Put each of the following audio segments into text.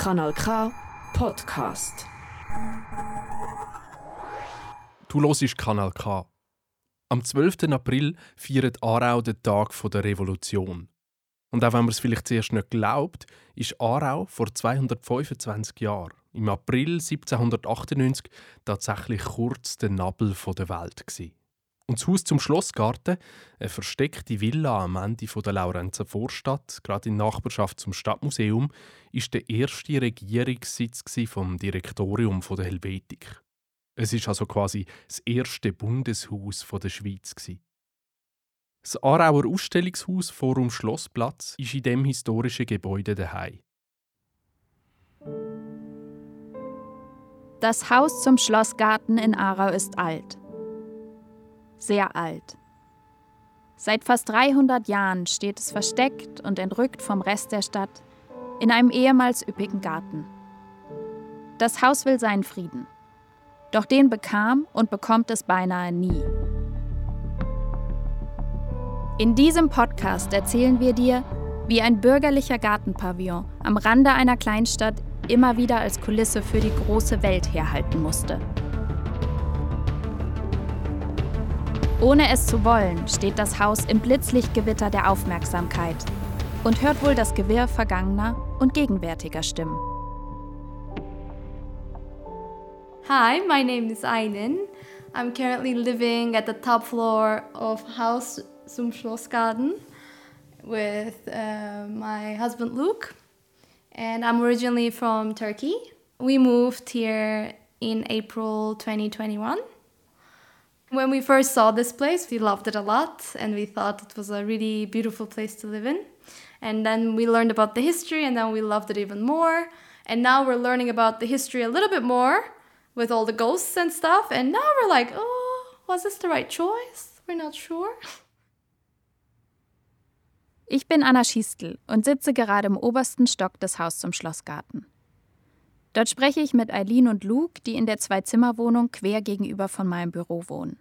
Kanal K Podcast. Du hörst Kanal K. Am 12. April feiert Aarau den Tag der Revolution. Und auch wenn man es vielleicht zuerst nicht glaubt, ist Aarau vor 225 Jahren, im April 1798, tatsächlich kurz der Nabel der Welt. Gewesen. Und das Haus zum Schlossgarten, eine versteckte Villa am Ende der Laurenzer Vorstadt, gerade in Nachbarschaft zum Stadtmuseum, ist der erste Regierungssitz vom Direktorium der Helvetik. Es ist also quasi das erste Bundeshaus der Schweiz. Das Aarauer Ausstellungshaus Forum Schlossplatz ist in dem historischen Gebäude daheim. Das Haus zum Schlossgarten in Aarau ist alt sehr alt. Seit fast 300 Jahren steht es versteckt und entrückt vom Rest der Stadt in einem ehemals üppigen Garten. Das Haus will seinen Frieden. Doch den bekam und bekommt es beinahe nie. In diesem Podcast erzählen wir dir, wie ein bürgerlicher Gartenpavillon am Rande einer Kleinstadt immer wieder als Kulisse für die große Welt herhalten musste. Ohne es zu wollen, steht das Haus im Blitzlichtgewitter der Aufmerksamkeit und hört wohl das Gewirr vergangener und gegenwärtiger Stimmen. Hi, my name is Ainen. I'm currently living at the top floor of Haus zum Schlossgarten with uh, my husband Luke, and I'm originally from Turkey. We moved here in April 2021. When we first saw this place, we loved it a lot and we thought it was a really beautiful place to live in. And then we learned about the history and then we loved it even more. And now we're learning about the history a little bit more with all the ghosts and stuff. And now we're like, oh, was this the right choice? We're not sure. Ich bin Anna Schiestel und sitze gerade im obersten Stock des Haus zum Schlossgarten. Dort spreche ich mit Eileen und Luke, die in der Zwei-Zimmer-Wohnung quer gegenüber von meinem Büro wohnen.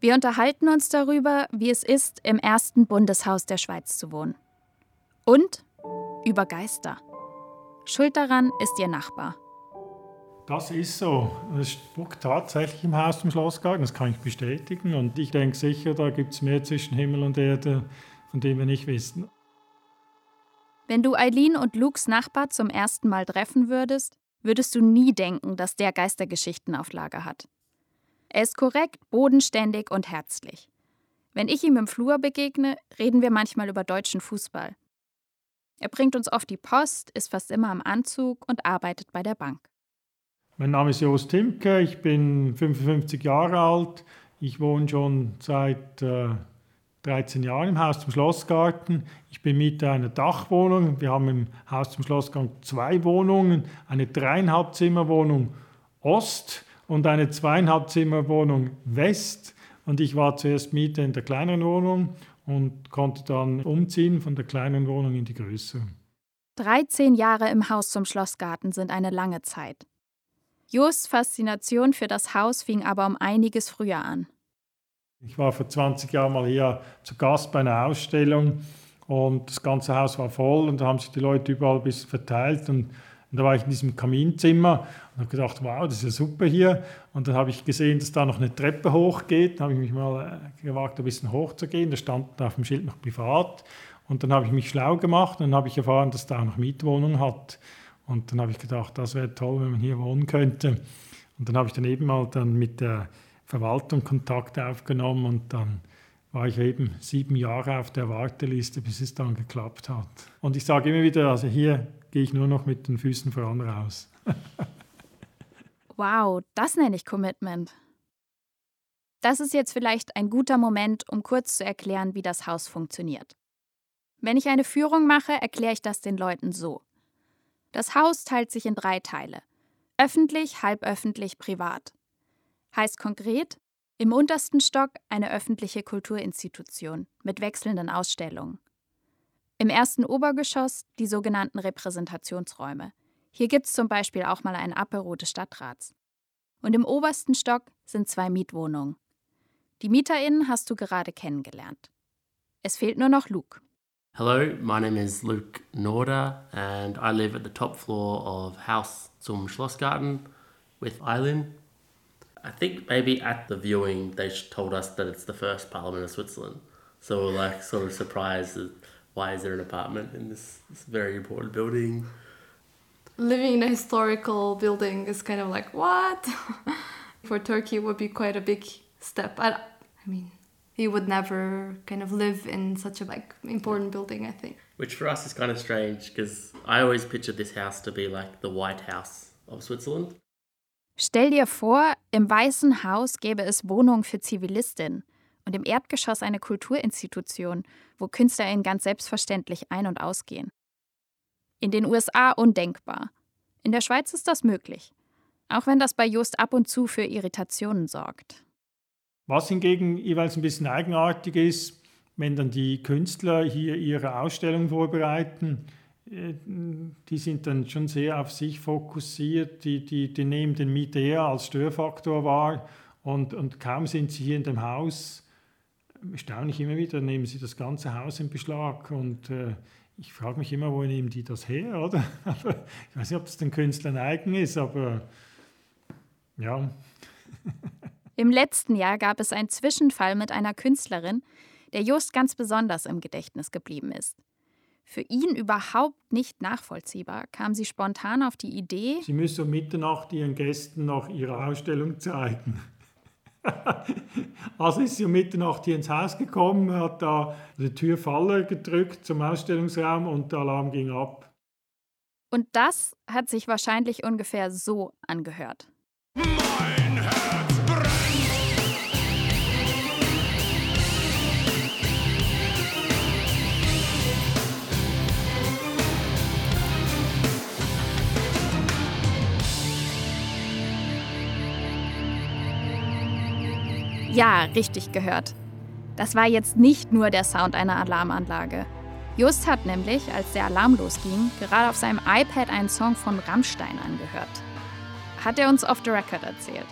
Wir unterhalten uns darüber, wie es ist, im ersten Bundeshaus der Schweiz zu wohnen. Und über Geister. Schuld daran ist ihr Nachbar. Das ist so. Es spuckt tatsächlich im Haus zum Schlossgarten, das kann ich bestätigen. Und ich denke sicher, da gibt es mehr zwischen Himmel und Erde, von dem wir nicht wissen. Wenn du Eileen und Lukes Nachbar zum ersten Mal treffen würdest, würdest du nie denken, dass der Geistergeschichten auf Lager hat. Er ist korrekt, bodenständig und herzlich. Wenn ich ihm im Flur begegne, reden wir manchmal über deutschen Fußball. Er bringt uns oft die Post, ist fast immer im Anzug und arbeitet bei der Bank. Mein Name ist Jost Timke, ich bin 55 Jahre alt. Ich wohne schon seit äh, 13 Jahren im Haus zum Schlossgarten. Ich bin Mieter einer Dachwohnung. Wir haben im Haus zum Schlossgarten zwei Wohnungen, eine dreieinhalb Zimmerwohnung Ost und eine zweieinhalb Zimmerwohnung West. Und ich war zuerst Mieter in der kleineren Wohnung und konnte dann umziehen von der kleinen Wohnung in die größere. 13 Jahre im Haus zum Schlossgarten sind eine lange Zeit. Jos Faszination für das Haus fing aber um einiges früher an. Ich war vor 20 Jahren mal hier zu Gast bei einer Ausstellung und das ganze Haus war voll und da haben sich die Leute überall ein bisschen verteilt und, und da war ich in diesem Kaminzimmer und habe gedacht, wow, das ist ja super hier. Und dann habe ich gesehen, dass da noch eine Treppe hochgeht. Dann habe ich mich mal äh, gewagt, ein bisschen hochzugehen. Da stand auf dem Schild noch privat. Und dann habe ich mich schlau gemacht und dann habe ich erfahren, dass da auch noch Mietwohnung hat. Und dann habe ich gedacht, das wäre toll, wenn man hier wohnen könnte. Und dann habe ich dann eben mal dann mit der Verwaltung Kontakt aufgenommen und dann war ich eben sieben Jahre auf der Warteliste, bis es dann geklappt hat. Und ich sage immer wieder, also hier gehe ich nur noch mit den Füßen voran raus. wow, das nenne ich Commitment. Das ist jetzt vielleicht ein guter Moment, um kurz zu erklären, wie das Haus funktioniert. Wenn ich eine Führung mache, erkläre ich das den Leuten so. Das Haus teilt sich in drei Teile. Öffentlich, halböffentlich, privat. Heißt konkret, im untersten Stock eine öffentliche Kulturinstitution mit wechselnden Ausstellungen. Im ersten Obergeschoss die sogenannten Repräsentationsräume. Hier gibt es zum Beispiel auch mal ein Apero des Stadtrats. Und im obersten Stock sind zwei Mietwohnungen. Die MieterInnen hast du gerade kennengelernt. Es fehlt nur noch Luke. Hello, my name is Luke Norder, and I live at the top floor of Haus zum Schlossgarten with Eileen. I think maybe at the viewing they told us that it's the first parliament of Switzerland. So we're like sort of surprised that why is there an apartment in this, this very important building? Living in a historical building is kind of like, what? For Turkey, it would be quite a big step. I, I mean, you would never kind of live in such a like important building, I think. Which for us is kind of strange because I always pictured this house to be like the White House of Switzerland. Stell dir vor, im Weißen Haus gäbe es Wohnungen für Zivilistinnen und im Erdgeschoss eine Kulturinstitution, wo KünstlerInnen ganz selbstverständlich ein- und ausgehen. In den USA undenkbar. In der Schweiz ist das möglich. Auch wenn das bei Just ab und zu für Irritationen sorgt. Was hingegen jeweils ein bisschen eigenartig ist, wenn dann die Künstler hier ihre Ausstellung vorbereiten, die sind dann schon sehr auf sich fokussiert, die, die, die nehmen den Mieter als Störfaktor wahr und, und kaum sind sie hier in dem Haus, staune ich immer wieder, nehmen sie das ganze Haus in Beschlag und äh, ich frage mich immer, wo nehmen die das her, oder? ich weiß nicht, ob das den Künstlern eigen ist, aber ja. Im letzten Jahr gab es einen Zwischenfall mit einer Künstlerin, der Just ganz besonders im Gedächtnis geblieben ist. Für ihn überhaupt nicht nachvollziehbar kam sie spontan auf die Idee, sie müsse um Mitternacht ihren Gästen noch ihre Ausstellung zeigen. also ist sie um Mitternacht hier ins Haus gekommen, hat da die Tür Falle gedrückt zum Ausstellungsraum und der Alarm ging ab. Und das hat sich wahrscheinlich ungefähr so angehört. Ja, richtig gehört. Das war jetzt nicht nur der Sound einer Alarmanlage. Just hat nämlich, als der Alarm losging, gerade auf seinem iPad einen Song von Rammstein angehört. Hat er uns off the record erzählt.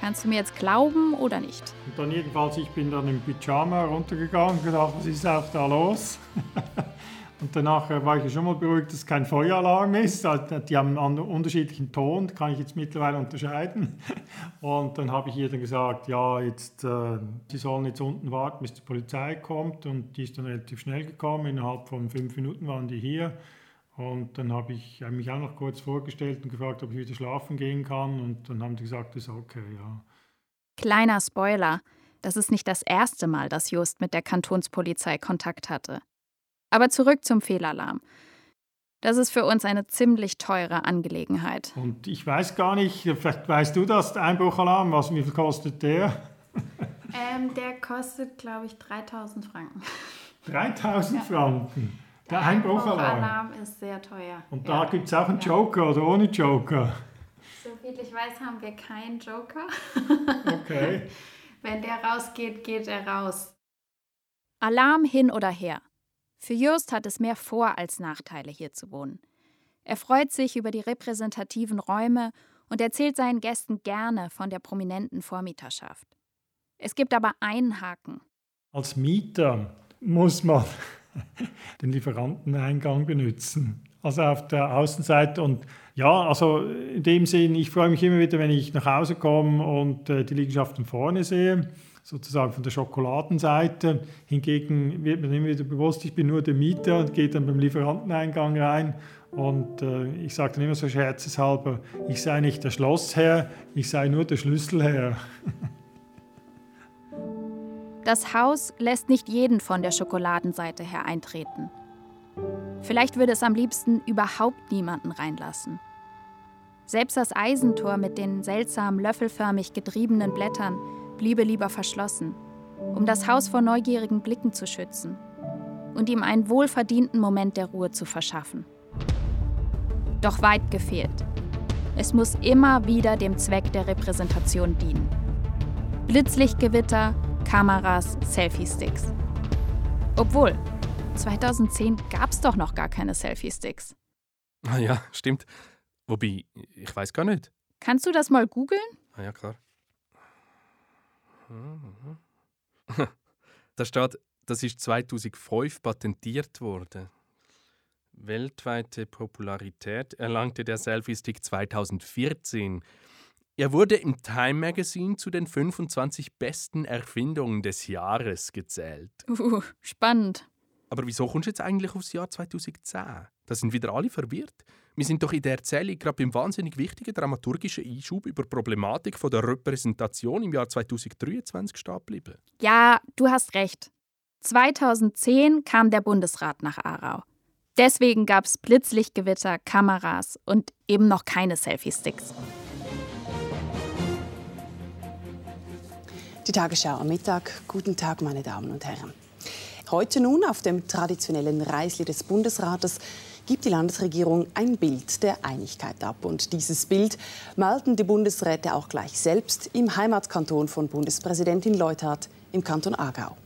Kannst du mir jetzt glauben oder nicht? Und dann jedenfalls, ich bin dann im Pyjama runtergegangen und gedacht, was ist auch da los? Und danach war ich schon mal beruhigt, dass es kein Feueralarm ist. Also, die haben einen unterschiedlichen Ton, kann ich jetzt mittlerweile unterscheiden. Und dann habe ich ihr dann gesagt, ja, jetzt, äh, sie sollen jetzt unten warten, bis die Polizei kommt. Und die ist dann relativ schnell gekommen. Innerhalb von fünf Minuten waren die hier. Und dann habe ich mich auch noch kurz vorgestellt und gefragt, ob ich wieder schlafen gehen kann. Und dann haben die gesagt, das ist okay, ja. Kleiner Spoiler. Das ist nicht das erste Mal, dass Just mit der Kantonspolizei Kontakt hatte. Aber zurück zum Fehlalarm. Das ist für uns eine ziemlich teure Angelegenheit. Und ich weiß gar nicht, vielleicht weißt du das, der Einbruchalarm, was, wie viel kostet der? Ähm, der kostet, glaube ich, 3000 Franken. 3000 ja. Franken? Der, der Einbruchalarm. Einbruchalarm ist sehr teuer. Und da ja. gibt es auch einen Joker oder ohne Joker? So viel ich weiß, haben wir keinen Joker. Okay. Wenn der rausgeht, geht er raus. Alarm hin oder her. Für Just hat es mehr Vor- als Nachteile, hier zu wohnen. Er freut sich über die repräsentativen Räume und erzählt seinen Gästen gerne von der prominenten Vormieterschaft. Es gibt aber einen Haken. Als Mieter muss man den Lieferanteneingang benutzen. Also auf der Außenseite. Und ja, also in dem Sinn, ich freue mich immer wieder, wenn ich nach Hause komme und äh, die Liegenschaften vorne sehe sozusagen von der Schokoladenseite. Hingegen wird mir immer wieder bewusst, ich bin nur der Mieter und gehe dann beim Lieferanteneingang rein. Und äh, ich sage dann immer so scherzeshalber, ich sei nicht der Schlossherr, ich sei nur der Schlüsselherr. Das Haus lässt nicht jeden von der Schokoladenseite her eintreten. Vielleicht würde es am liebsten überhaupt niemanden reinlassen. Selbst das Eisentor mit den seltsam löffelförmig getriebenen Blättern bliebe lieber verschlossen, um das Haus vor neugierigen Blicken zu schützen und ihm einen wohlverdienten Moment der Ruhe zu verschaffen. Doch weit gefehlt. Es muss immer wieder dem Zweck der Repräsentation dienen. Blitzlichtgewitter, Kameras, Selfie-Sticks. Obwohl, 2010 gab es doch noch gar keine Selfie-Sticks. Ah ja, stimmt. Wobei, ich weiß gar nicht. Kannst du das mal googeln? Ah ja, klar. Da steht, Das ist 2005 patentiert worden. Weltweite Popularität erlangte der Selfie-Stick 2014. Er wurde im Time Magazine zu den 25 besten Erfindungen des Jahres gezählt. Uh, spannend. Aber wieso kommst du jetzt eigentlich aufs Jahr 2010? Da sind wieder alle verwirrt. Wir sind doch in der Erzählung gerade beim wahnsinnig wichtigen dramaturgischen Einschub über die Problematik von der Repräsentation im Jahr 2023 stehen geblieben. Ja, du hast recht. 2010 kam der Bundesrat nach Aarau. Deswegen gab es Blitzlichtgewitter, Kameras und eben noch keine Selfie-Sticks. Die Tagesschau am Mittag. Guten Tag, meine Damen und Herren. Heute nun auf dem traditionellen Reisli des Bundesrates gibt die Landesregierung ein Bild der Einigkeit ab. Und dieses Bild malten die Bundesräte auch gleich selbst im Heimatkanton von Bundespräsidentin Leuthard im Kanton Aargau.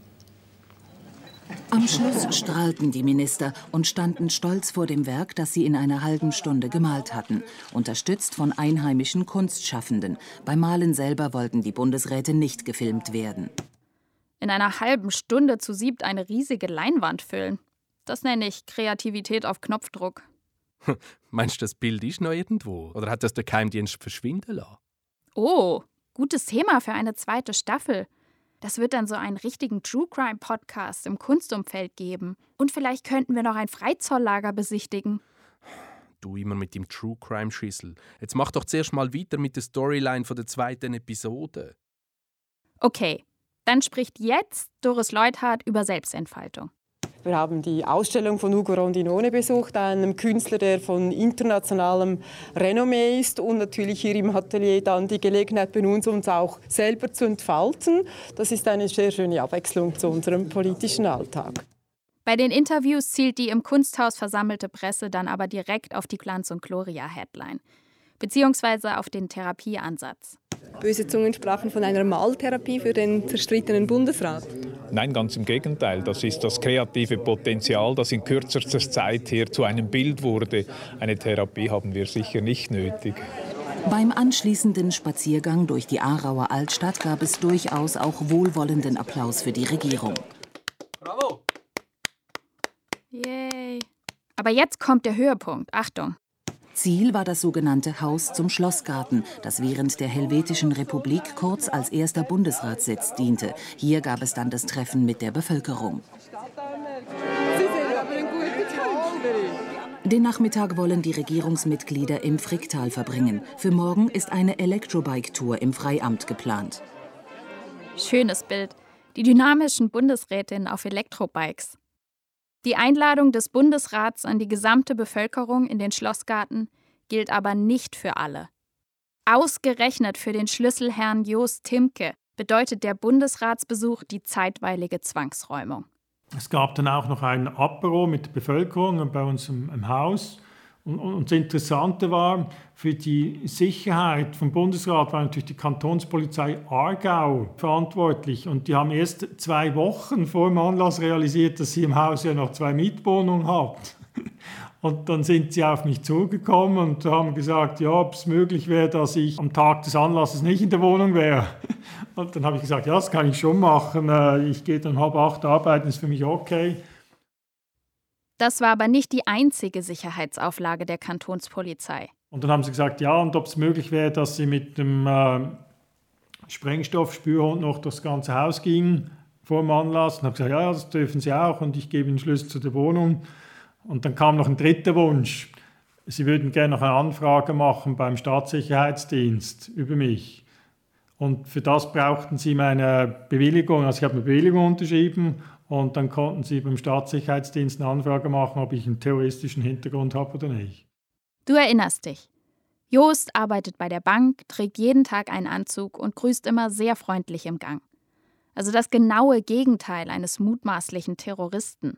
Am Schluss strahlten die Minister und standen stolz vor dem Werk, das sie in einer halben Stunde gemalt hatten, unterstützt von einheimischen Kunstschaffenden. Beim Malen selber wollten die Bundesräte nicht gefilmt werden. In einer halben Stunde zu siebt eine riesige Leinwand füllen. Das nenne ich Kreativität auf Knopfdruck. Meinst du, das Bild ist noch irgendwo? Oder hat das der Geheimdienst verschwinden lassen? Oh, gutes Thema für eine zweite Staffel. Das wird dann so einen richtigen True Crime Podcast im Kunstumfeld geben. Und vielleicht könnten wir noch ein Freizolllager besichtigen. Du immer mit dem True Crime Schissel. Jetzt mach doch zuerst mal weiter mit der Storyline von der zweiten Episode. Okay, dann spricht jetzt Doris Leuthardt über Selbstentfaltung. Wir haben die Ausstellung von Ugo Rondinone besucht, einem Künstler, der von internationalem Renommee ist und natürlich hier im Atelier dann die Gelegenheit benutzt, uns auch selber zu entfalten. Das ist eine sehr schöne Abwechslung zu unserem politischen Alltag. Bei den Interviews zielt die im Kunsthaus versammelte Presse dann aber direkt auf die Glanz- und Gloria-Headline, beziehungsweise auf den Therapieansatz. Böse Zungen sprachen von einer Maltherapie für den zerstrittenen Bundesrat. Nein, ganz im Gegenteil. Das ist das kreative Potenzial, das in kürzester Zeit hier zu einem Bild wurde. Eine Therapie haben wir sicher nicht nötig. Beim anschließenden Spaziergang durch die Aarauer Altstadt gab es durchaus auch wohlwollenden Applaus für die Regierung. Bravo! Yay! Aber jetzt kommt der Höhepunkt. Achtung! Ziel war das sogenannte Haus zum Schlossgarten, das während der Helvetischen Republik kurz als erster Bundesratssitz diente. Hier gab es dann das Treffen mit der Bevölkerung. Den Nachmittag wollen die Regierungsmitglieder im Fricktal verbringen. Für morgen ist eine Elektrobike-Tour im Freiamt geplant. Schönes Bild. Die dynamischen Bundesrätinnen auf Elektrobikes. Die Einladung des Bundesrats an die gesamte Bevölkerung in den Schlossgarten gilt aber nicht für alle. Ausgerechnet für den Schlüsselherrn Jost Timke bedeutet der Bundesratsbesuch die zeitweilige Zwangsräumung. Es gab dann auch noch ein Apero mit der Bevölkerung bei uns im, im Haus. Und, und, das Interessante war, für die Sicherheit vom Bundesrat war natürlich die Kantonspolizei Aargau verantwortlich. Und die haben erst zwei Wochen vor dem Anlass realisiert, dass sie im Haus ja noch zwei Mietwohnungen hat. Und dann sind sie auf mich zugekommen und haben gesagt, ja, ob es möglich wäre, dass ich am Tag des Anlasses nicht in der Wohnung wäre. Und dann habe ich gesagt, ja, das kann ich schon machen. Äh, ich gehe dann halb acht arbeiten, ist für mich okay. Das war aber nicht die einzige Sicherheitsauflage der Kantonspolizei. Und dann haben sie gesagt, ja, und ob es möglich wäre, dass sie mit dem äh, Sprengstoffspürhund noch das ganze Haus gingen vor dem Anlass. Und habe gesagt, ja, das dürfen sie auch und ich gebe ihnen Schlüssel zu der Wohnung. Und dann kam noch ein dritter Wunsch. Sie würden gerne noch eine Anfrage machen beim Staatssicherheitsdienst über mich. Und für das brauchten sie meine Bewilligung. Also ich habe eine Bewilligung unterschrieben und dann konnten sie beim Staatssicherheitsdienst eine Anfrage machen, ob ich einen terroristischen Hintergrund habe oder nicht. Du erinnerst dich. Joost arbeitet bei der Bank, trägt jeden Tag einen Anzug und grüßt immer sehr freundlich im Gang. Also das genaue Gegenteil eines mutmaßlichen Terroristen.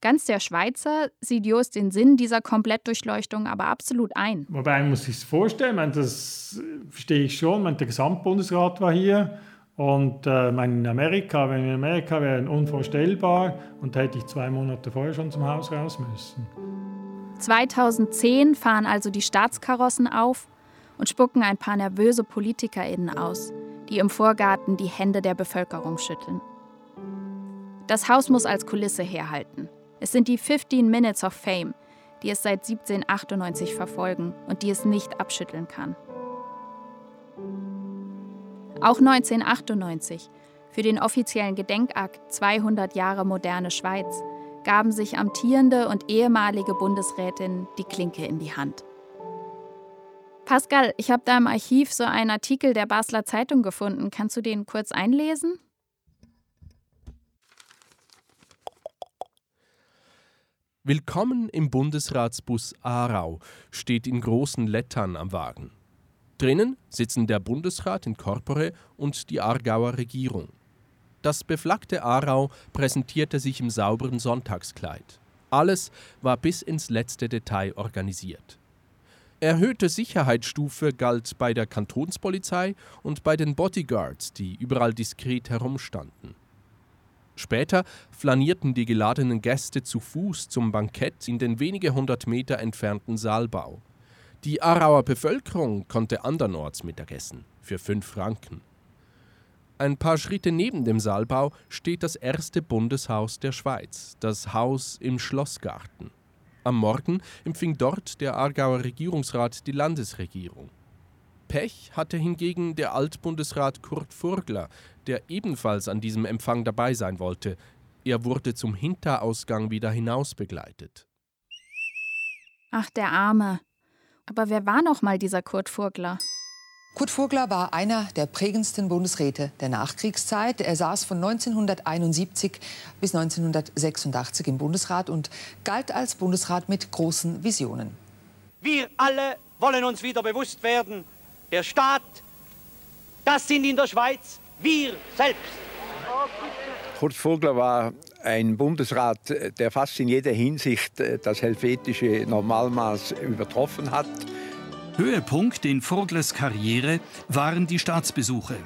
Ganz der Schweizer sieht Joost den Sinn dieser Komplettdurchleuchtung aber absolut ein. Wobei man muss sich vorstellen, meine, das verstehe ich schon. Meine, der Gesamtbundesrat war hier und äh, in Amerika, wenn in Amerika wäre unvorstellbar und hätte ich zwei Monate vorher schon zum Haus raus müssen. 2010 fahren also die Staatskarossen auf und spucken ein paar nervöse PolitikerInnen aus, die im Vorgarten die Hände der Bevölkerung schütteln. Das Haus muss als Kulisse herhalten. Es sind die 15 Minutes of Fame, die es seit 1798 verfolgen und die es nicht abschütteln kann. Auch 1998, für den offiziellen Gedenkakt 200 Jahre moderne Schweiz, gaben sich amtierende und ehemalige Bundesrätinnen die Klinke in die Hand. Pascal, ich habe da im Archiv so einen Artikel der Basler Zeitung gefunden. Kannst du den kurz einlesen? Willkommen im Bundesratsbus Aarau steht in großen Lettern am Wagen. Drinnen sitzen der Bundesrat in Corpore und die Aargauer Regierung. Das beflaggte Aarau präsentierte sich im sauberen Sonntagskleid. Alles war bis ins letzte Detail organisiert. Erhöhte Sicherheitsstufe galt bei der Kantonspolizei und bei den Bodyguards, die überall diskret herumstanden. Später flanierten die geladenen Gäste zu Fuß zum Bankett in den wenige hundert Meter entfernten Saalbau. Die Aarauer Bevölkerung konnte andernorts Mittagessen für fünf Franken. Ein paar Schritte neben dem Saalbau steht das erste Bundeshaus der Schweiz, das Haus im Schlossgarten. Am Morgen empfing dort der Aargauer Regierungsrat die Landesregierung. Pech hatte hingegen der Altbundesrat Kurt Furgler, der ebenfalls an diesem Empfang dabei sein wollte. Er wurde zum Hinterausgang wieder hinaus begleitet. Ach, der Arme. Aber wer war noch mal dieser Kurt Furgler? Kurt Vogler war einer der prägendsten Bundesräte der Nachkriegszeit. Er saß von 1971 bis 1986 im Bundesrat und galt als Bundesrat mit großen Visionen. Wir alle wollen uns wieder bewusst werden, der Staat, das sind in der Schweiz wir selbst. Kurt Vogler war ein Bundesrat, der fast in jeder Hinsicht das helvetische Normalmaß übertroffen hat. Höhepunkt in Vogles Karriere waren die Staatsbesuche.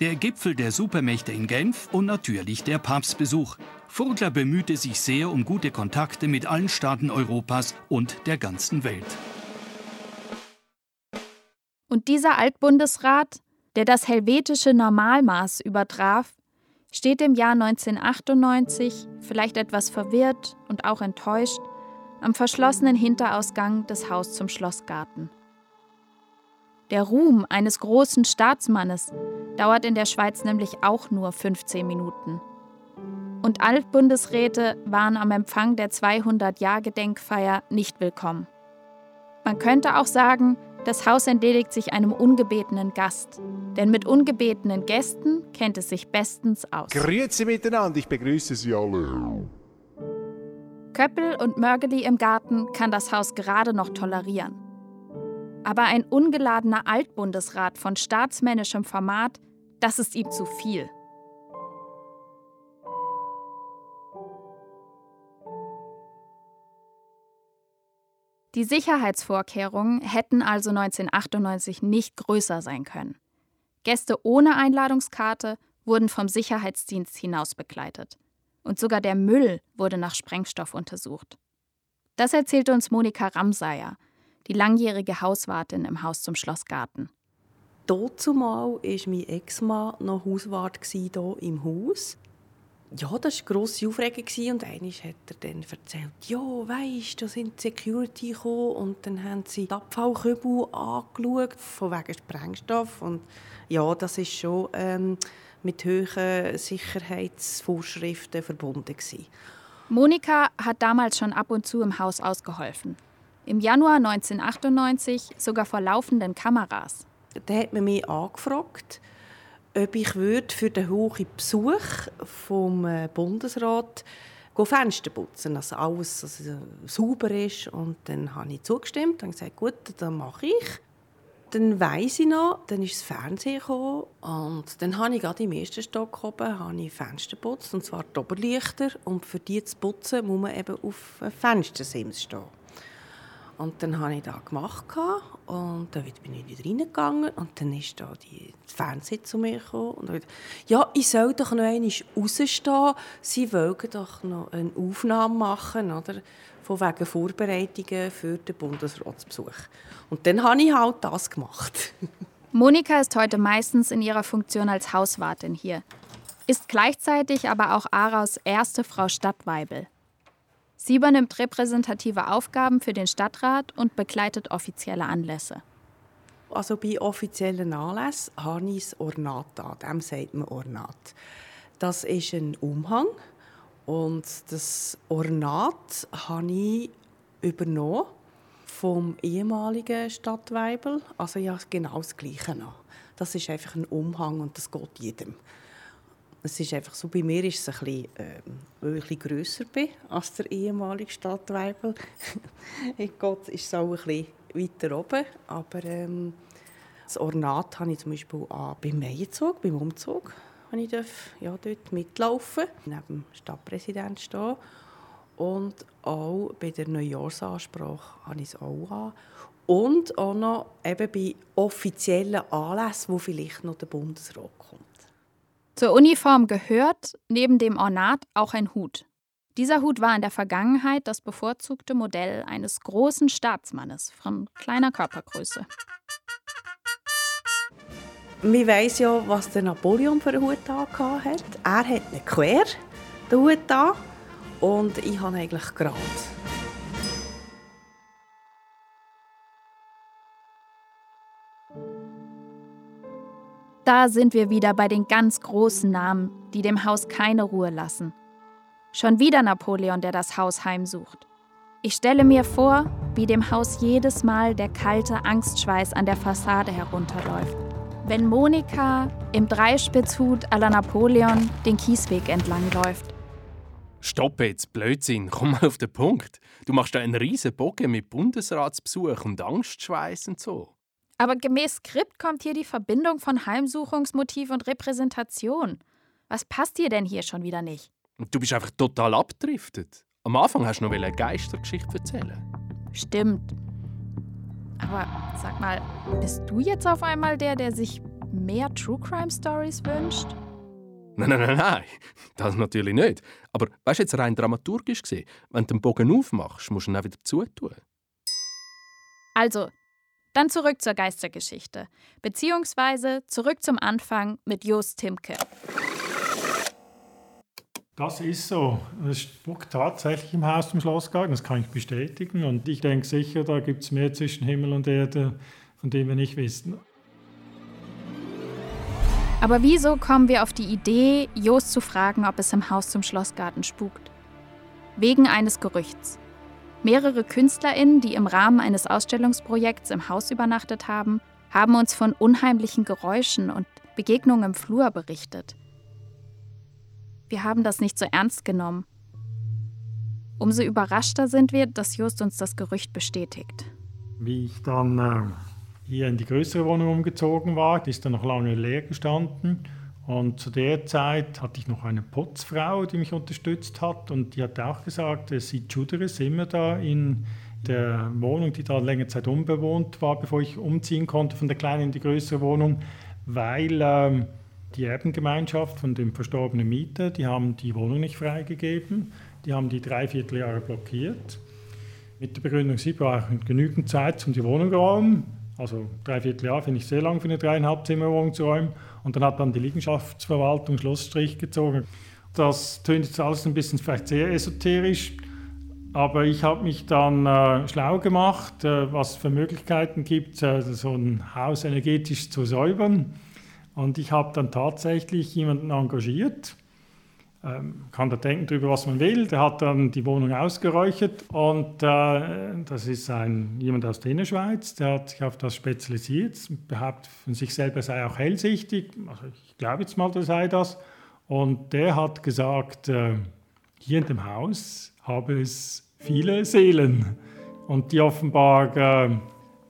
Der Gipfel der Supermächte in Genf und natürlich der Papstbesuch. Vogler bemühte sich sehr um gute Kontakte mit allen Staaten Europas und der ganzen Welt. Und dieser Altbundesrat, der das helvetische Normalmaß übertraf, steht im Jahr 1998, vielleicht etwas verwirrt und auch enttäuscht, am verschlossenen Hinterausgang des Haus zum Schlossgarten. Der Ruhm eines großen Staatsmannes dauert in der Schweiz nämlich auch nur 15 Minuten. Und Altbundesräte waren am Empfang der 200-Jahr-Gedenkfeier nicht willkommen. Man könnte auch sagen, das Haus entledigt sich einem ungebetenen Gast. Denn mit ungebetenen Gästen kennt es sich bestens aus. Grüezi miteinander, ich begrüße Sie alle. Köppel und Mörgeli im Garten kann das Haus gerade noch tolerieren. Aber ein ungeladener Altbundesrat von staatsmännischem Format, das ist ihm zu viel. Die Sicherheitsvorkehrungen hätten also 1998 nicht größer sein können. Gäste ohne Einladungskarte wurden vom Sicherheitsdienst hinaus begleitet. Und sogar der Müll wurde nach Sprengstoff untersucht. Das erzählte uns Monika Ramsayer, die langjährige Hauswartin im Haus zum Schlossgarten. Dazumal war mein Ex-Mann noch Hauswart hier im Haus. Ja, das war eine grosse Aufregung. Und einmal hat er dann erzählt, ja, weisst, da sind die Security gekommen und dann haben sie die Abfallkübel angeschaut, von wegen Sprengstoff. Und ja, das ist schon ähm, mit hohen Sicherheitsvorschriften verbunden. Gewesen. Monika hat damals schon ab und zu im Haus ausgeholfen. Im Januar 1998 sogar vor laufenden Kameras. Da hat man mich angefragt, ob ich würde für den hohen Besuch vom äh, Bundesrat Fenster putzen, dass alles also, sauber ist. Und dann habe ich zugestimmt und gesagt, gut, dann mache ich. Dann weiss ich noch, dann ist das Fernsehen gekommen und dann habe ich gerade im ersten Stock oben habe ich Fenster geputzt, und zwar die Oberlichter. Und für die zu putzen, muss man eben auf Fenstersims stehen. Und dann habe ich das gemacht und dann bin ich wieder reingegangen und dann ist da die Fernsehen zu mir gekommen und gesagt, ja, ich soll doch noch einmal rausstehen, sie wollen doch noch eine Aufnahme machen, oder? von wegen Vorbereitungen für den Bundesratsbesuch. Und dann habe ich halt das gemacht. Monika ist heute meistens in ihrer Funktion als Hauswartin hier. ist gleichzeitig aber auch Araus erste Frau Stadtweibel. Sie übernimmt repräsentative Aufgaben für den Stadtrat und begleitet offizielle Anlässe. Also bei offiziellen Anlässen habe ich das Ornat an. Dem sagt man Ornat. Das ist ein Umhang und das Ornat habe ich übernommen vom ehemaligen Stadtweibel. Also ja, genau das Gleiche noch. Das ist einfach ein Umhang und das geht jedem. Es ist einfach so, bei mir ist es ein bisschen, äh, weil ich grösser bin als der ehemalige Stadtweibel. in Gott ist es auch ein bisschen weiter oben. Aber ähm, das Ornat habe ich zum Beispiel auch beim Meierzug, beim Umzug, ich darf, ja, dort mitlaufen, neben dem Stadtpräsidenten stehen. Und auch bei der Neujahrsansprache habe ich es auch an. Und auch noch eben bei offiziellen Anlässen, wo vielleicht noch der Bundesrat kommt. Zur Uniform gehört neben dem Ornat auch ein Hut. Dieser Hut war in der Vergangenheit das bevorzugte Modell eines großen Staatsmannes von kleiner Körpergröße. Man weiss ja, was der Napoleon für einen Hut hat. Er hat einen quer, Hut an, und ich habe eigentlich gerade. Da sind wir wieder bei den ganz großen Namen, die dem Haus keine Ruhe lassen. Schon wieder Napoleon, der das Haus heimsucht. Ich stelle mir vor, wie dem Haus jedes Mal der kalte Angstschweiß an der Fassade herunterläuft. Wenn Monika im Dreispitzhut à la Napoleon den Kiesweg entlangläuft. Stopp jetzt, Blödsinn, komm mal auf den Punkt. Du machst da einen riesen Bogen mit Bundesratsbesuch und Angstschweiß und so. Aber gemäß Skript kommt hier die Verbindung von Heimsuchungsmotiv und Repräsentation. Was passt dir denn hier schon wieder nicht? Du bist einfach total abgedriftet. Am Anfang hast du noch eine Geistergeschichte erzählen. Stimmt. Aber sag mal, bist du jetzt auf einmal der, der sich mehr True Crime Stories wünscht? Nein, nein, nein, nein, das natürlich nicht. Aber weißt du jetzt rein dramaturgisch gesehen, wenn du den Bogen aufmachst, musst du ihn auch wieder zutun. Also, dann zurück zur Geistergeschichte. Beziehungsweise zurück zum Anfang mit Jost Timke. Das ist so. Es spuckt tatsächlich im Haus zum Schlossgarten, das kann ich bestätigen. Und ich denke sicher, da gibt es mehr zwischen Himmel und Erde, von dem wir nicht wissen. Aber wieso kommen wir auf die Idee, Jost zu fragen, ob es im Haus zum Schlossgarten spukt? Wegen eines Gerüchts. Mehrere KünstlerInnen, die im Rahmen eines Ausstellungsprojekts im Haus übernachtet haben, haben uns von unheimlichen Geräuschen und Begegnungen im Flur berichtet. Wir haben das nicht so ernst genommen. Umso überraschter sind wir, dass Just uns das Gerücht bestätigt. Wie ich dann äh, hier in die größere Wohnung umgezogen war, die ist dann noch lange leer gestanden. Und zu der Zeit hatte ich noch eine Putzfrau, die mich unterstützt hat. Und die hat auch gesagt, sie Juderis immer da in der Wohnung, die da längere Zeit unbewohnt war, bevor ich umziehen konnte von der kleinen in die größere Wohnung, weil ähm, die Erbengemeinschaft von dem verstorbenen Mieter, die haben die Wohnung nicht freigegeben. Die haben die dreiviertel Jahre blockiert. Mit der Begründung, sie brauchen genügend Zeit, um die Wohnung zu räumen. Also dreiviertel Jahr finde ich sehr lang für eine dreieinhalb Zimmerwohnung zu räumen. Und dann hat dann die Liegenschaftsverwaltung Schlussstrich gezogen. Das tönt jetzt alles ein bisschen vielleicht sehr esoterisch, aber ich habe mich dann äh, schlau gemacht, äh, was es für Möglichkeiten gibt, äh, so ein Haus energetisch zu säubern. Und ich habe dann tatsächlich jemanden engagiert. Ähm, kann da denken darüber, was man will. Der hat dann die Wohnung ausgeräuchert und äh, das ist ein, jemand aus der Innerschweiz, der hat sich auf das spezialisiert, behauptet von sich selber sei auch hellsichtig. Also ich glaube jetzt mal, der sei das. Und der hat gesagt, äh, hier in dem Haus habe es viele Seelen und die offenbar, äh,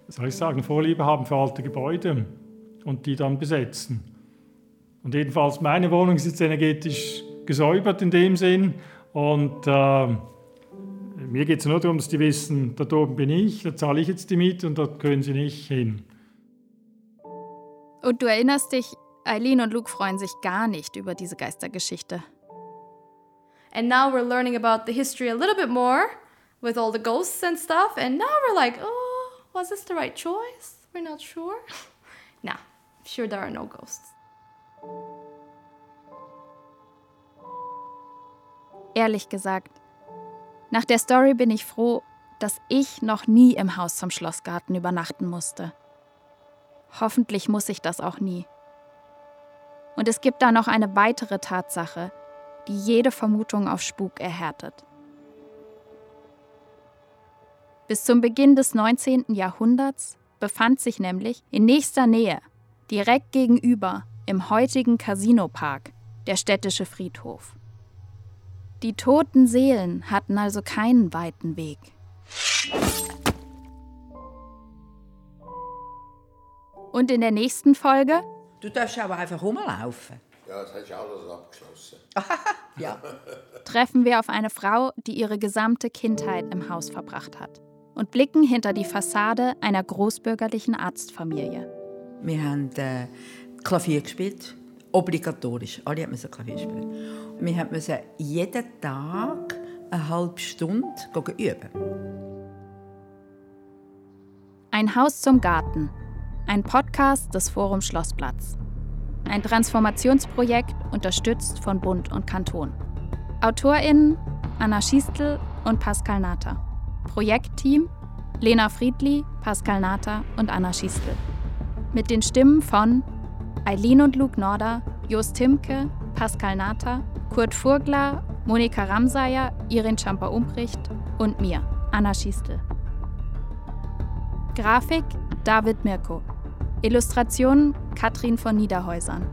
soll ich sagen, Vorliebe haben für alte Gebäude und die dann besetzen. Und jedenfalls meine Wohnung ist jetzt energetisch gesäubert in dem Sinn und äh, mir geht es nur darum, dass die wissen, da oben bin ich, da zahle ich jetzt die Miete und dort können sie nicht hin. Und du erinnerst dich, Eileen und Luke freuen sich gar nicht über diese Geistergeschichte. And now we're learning about the history a little bit more with all the ghosts and stuff. And now we're like, oh, was this the right choice? We're not sure. nah, sure there are no ghosts. Ehrlich gesagt, nach der Story bin ich froh, dass ich noch nie im Haus zum Schlossgarten übernachten musste. Hoffentlich muss ich das auch nie. Und es gibt da noch eine weitere Tatsache, die jede Vermutung auf Spuk erhärtet. Bis zum Beginn des 19. Jahrhunderts befand sich nämlich in nächster Nähe, direkt gegenüber, im heutigen Casinopark, der städtische Friedhof. Die toten Seelen hatten also keinen weiten Weg. Und in der nächsten Folge Du darfst aber einfach rumlaufen. Ja, das hast du alles abgeschlossen. Ja. treffen wir auf eine Frau, die ihre gesamte Kindheit im Haus verbracht hat und blicken hinter die Fassade einer großbürgerlichen Arztfamilie. Wir haben äh, Klavier gespielt. Obligatorisch. Alle mussten Klavier spielen. Wir mussten jeden Tag eine halbe Stunde üben. Ein Haus zum Garten. Ein Podcast des Forum Schlossplatz. Ein Transformationsprojekt unterstützt von Bund und Kanton. AutorInnen Anna Schiestl und Pascal Nata. Projektteam Lena Friedli, Pascal Nata und Anna Schiestl. Mit den Stimmen von Eileen und Luke Norder, Jost Timke, Pascal Nata, Kurt Furgler, Monika Ramsayer, Irin Schamper-Umbricht und mir, Anna Schiestl. Grafik David Mirko. Illustration Katrin von Niederhäusern.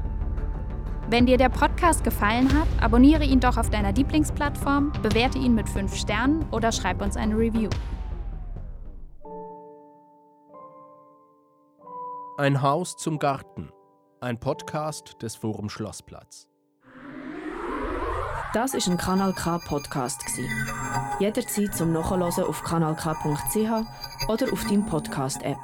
Wenn dir der Podcast gefallen hat, abonniere ihn doch auf deiner Lieblingsplattform, bewerte ihn mit 5 Sternen oder schreib uns eine Review. Ein Haus zum Garten. Ein Podcast des Forum Schlossplatz. Das ist ein Kanal K Podcast. Jederzeit zum Nachhören auf kanalk.ch oder auf deinem Podcast App.